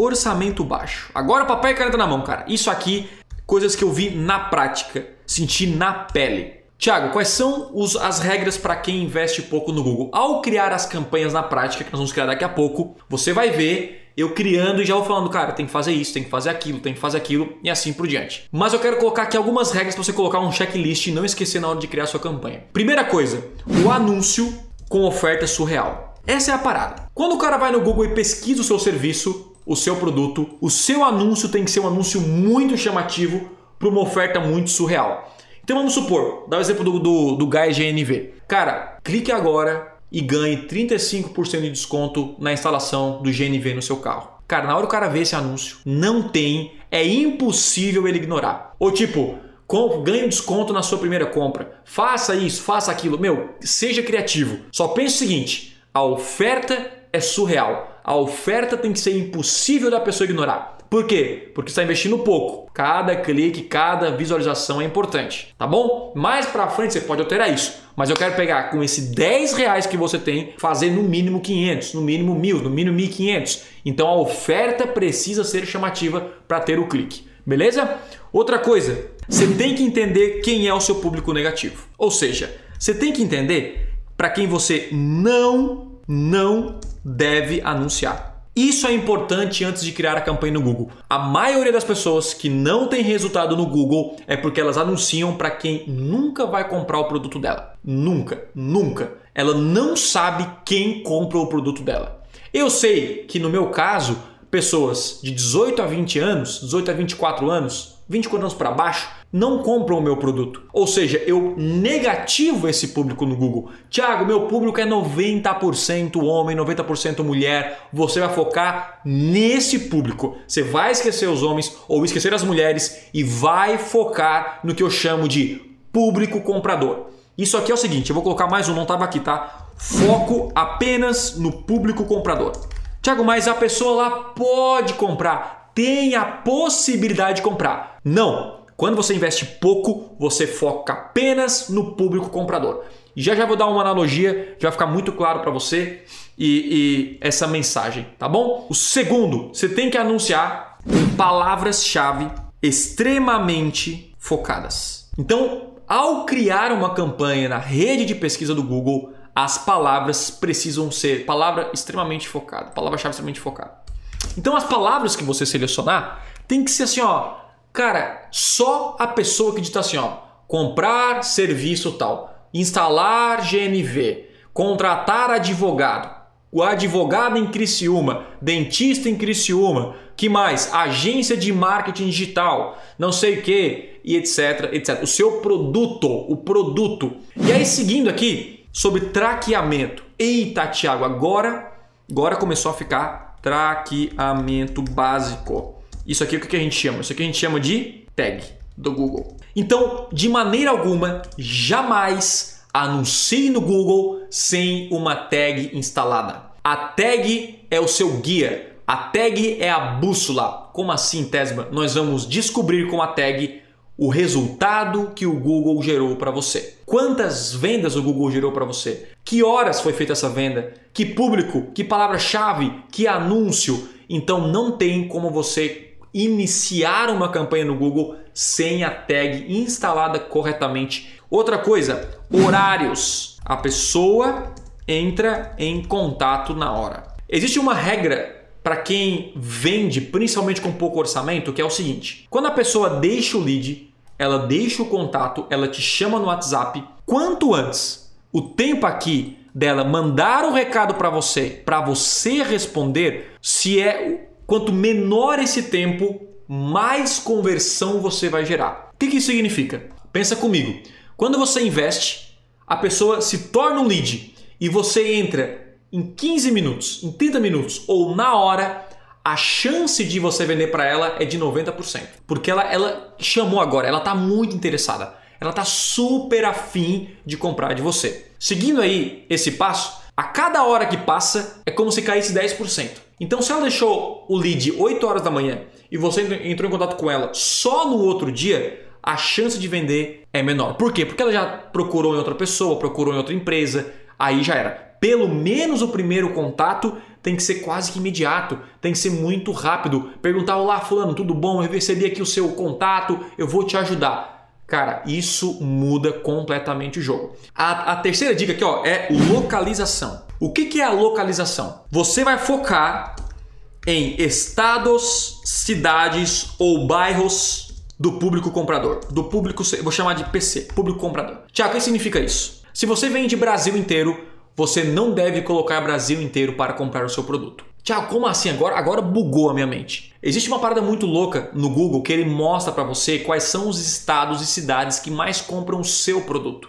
orçamento baixo. Agora papel e caneta na mão, cara. Isso aqui, coisas que eu vi na prática, senti na pele. Tiago, quais são os, as regras para quem investe pouco no Google? Ao criar as campanhas na prática, que nós vamos criar daqui a pouco, você vai ver eu criando e já vou falando, cara, tem que fazer isso, tem que fazer aquilo, tem que fazer aquilo e assim por diante. Mas eu quero colocar aqui algumas regras para você colocar um checklist e não esquecer na hora de criar sua campanha. Primeira coisa, o anúncio com oferta surreal. Essa é a parada. Quando o cara vai no Google e pesquisa o seu serviço, o seu produto, o seu anúncio tem que ser um anúncio muito chamativo para uma oferta muito surreal. Então vamos supor, dá o exemplo do, do, do Guy GNV. Cara, clique agora e ganhe 35% de desconto na instalação do GNV no seu carro. Cara, na hora o cara vê esse anúncio, não tem, é impossível ele ignorar. Ou tipo, ganhe desconto na sua primeira compra. Faça isso, faça aquilo. Meu, seja criativo. Só pense o seguinte: a oferta é surreal. A oferta tem que ser impossível da pessoa ignorar. Por quê? Porque está investindo pouco. Cada clique, cada visualização é importante, tá bom? Mais para frente você pode alterar isso, mas eu quero pegar com esse 10 reais que você tem, fazer no mínimo 500, no mínimo 1000, no mínimo 1500. Então a oferta precisa ser chamativa para ter o clique, beleza? Outra coisa, você tem que entender quem é o seu público negativo. Ou seja, você tem que entender para quem você não, não deve anunciar. Isso é importante antes de criar a campanha no Google. A maioria das pessoas que não tem resultado no Google é porque elas anunciam para quem nunca vai comprar o produto dela. Nunca, nunca. Ela não sabe quem compra o produto dela. Eu sei que no meu caso, pessoas de 18 a 20 anos, 18 a 24 anos, 24 anos para baixo, não compram o meu produto. Ou seja, eu negativo esse público no Google. Tiago, meu público é 90% homem, 90% mulher. Você vai focar nesse público. Você vai esquecer os homens ou esquecer as mulheres e vai focar no que eu chamo de público comprador. Isso aqui é o seguinte, eu vou colocar mais um, não estava aqui, tá? Foco apenas no público comprador. Tiago, mas a pessoa lá pode comprar, tem a possibilidade de comprar. Não, quando você investe pouco, você foca apenas no público comprador. Já já vou dar uma analogia, já vai ficar muito claro para você e, e, essa mensagem, tá bom? O segundo, você tem que anunciar com palavras-chave extremamente focadas. Então, ao criar uma campanha na rede de pesquisa do Google, as palavras precisam ser palavra extremamente focada, palavra-chave extremamente focada. Então, as palavras que você selecionar tem que ser assim, ó, Cara, só a pessoa que digita assim, ó, comprar serviço tal, instalar GNV, contratar advogado, o advogado em Criciúma, dentista em Criciúma, que mais? Agência de marketing digital, não sei o que, e etc, etc. O seu produto, o produto. E aí seguindo aqui sobre traqueamento. Eita, Thiago, agora, agora começou a ficar traqueamento básico. Isso aqui é o que a gente chama? Isso aqui a gente chama de tag do Google. Então, de maneira alguma, jamais anuncie no Google sem uma tag instalada. A tag é o seu guia. A tag é a bússola. Como assim, Tesma? Nós vamos descobrir com a tag o resultado que o Google gerou para você. Quantas vendas o Google gerou para você? Que horas foi feita essa venda? Que público? Que palavra-chave? Que anúncio? Então não tem como você iniciar uma campanha no Google sem a tag instalada corretamente. Outra coisa, horários. A pessoa entra em contato na hora. Existe uma regra para quem vende, principalmente com pouco orçamento, que é o seguinte: quando a pessoa deixa o lead, ela deixa o contato, ela te chama no WhatsApp, quanto antes o tempo aqui dela mandar o recado para você, para você responder, se é Quanto menor esse tempo, mais conversão você vai gerar. O que isso significa? Pensa comigo. Quando você investe, a pessoa se torna um lead e você entra em 15 minutos, em 30 minutos ou na hora, a chance de você vender para ela é de 90%. Porque ela, ela chamou agora, ela está muito interessada. Ela está super afim de comprar de você. Seguindo aí esse passo, a cada hora que passa é como se caísse 10%. Então, se ela deixou o lead 8 horas da manhã e você entrou em contato com ela só no outro dia, a chance de vender é menor. Por quê? Porque ela já procurou em outra pessoa, procurou em outra empresa, aí já era. Pelo menos o primeiro contato tem que ser quase que imediato, tem que ser muito rápido. Perguntar: Olá, Fulano, tudo bom? Eu recebi aqui o seu contato, eu vou te ajudar. Cara, isso muda completamente o jogo. A, a terceira dica aqui ó, é localização. O que, que é a localização? Você vai focar em estados, cidades ou bairros do público comprador. Do público, vou chamar de PC, público comprador. Tiago, o que significa isso? Se você vende Brasil inteiro, você não deve colocar Brasil inteiro para comprar o seu produto. Tiago, como assim? Agora, agora bugou a minha mente. Existe uma parada muito louca no Google que ele mostra para você quais são os estados e cidades que mais compram o seu produto.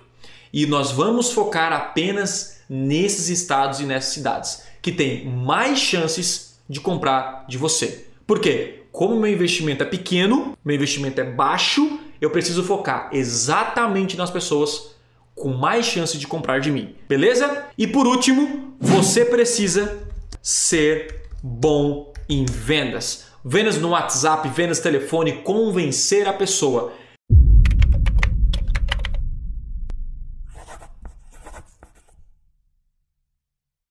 E nós vamos focar apenas nesses estados e nessas cidades que têm mais chances de comprar de você. Por quê? Como meu investimento é pequeno, meu investimento é baixo, eu preciso focar exatamente nas pessoas com mais chance de comprar de mim. Beleza? E por último, você precisa ser bom em vendas. Vendas no WhatsApp, vendas telefone, convencer a pessoa.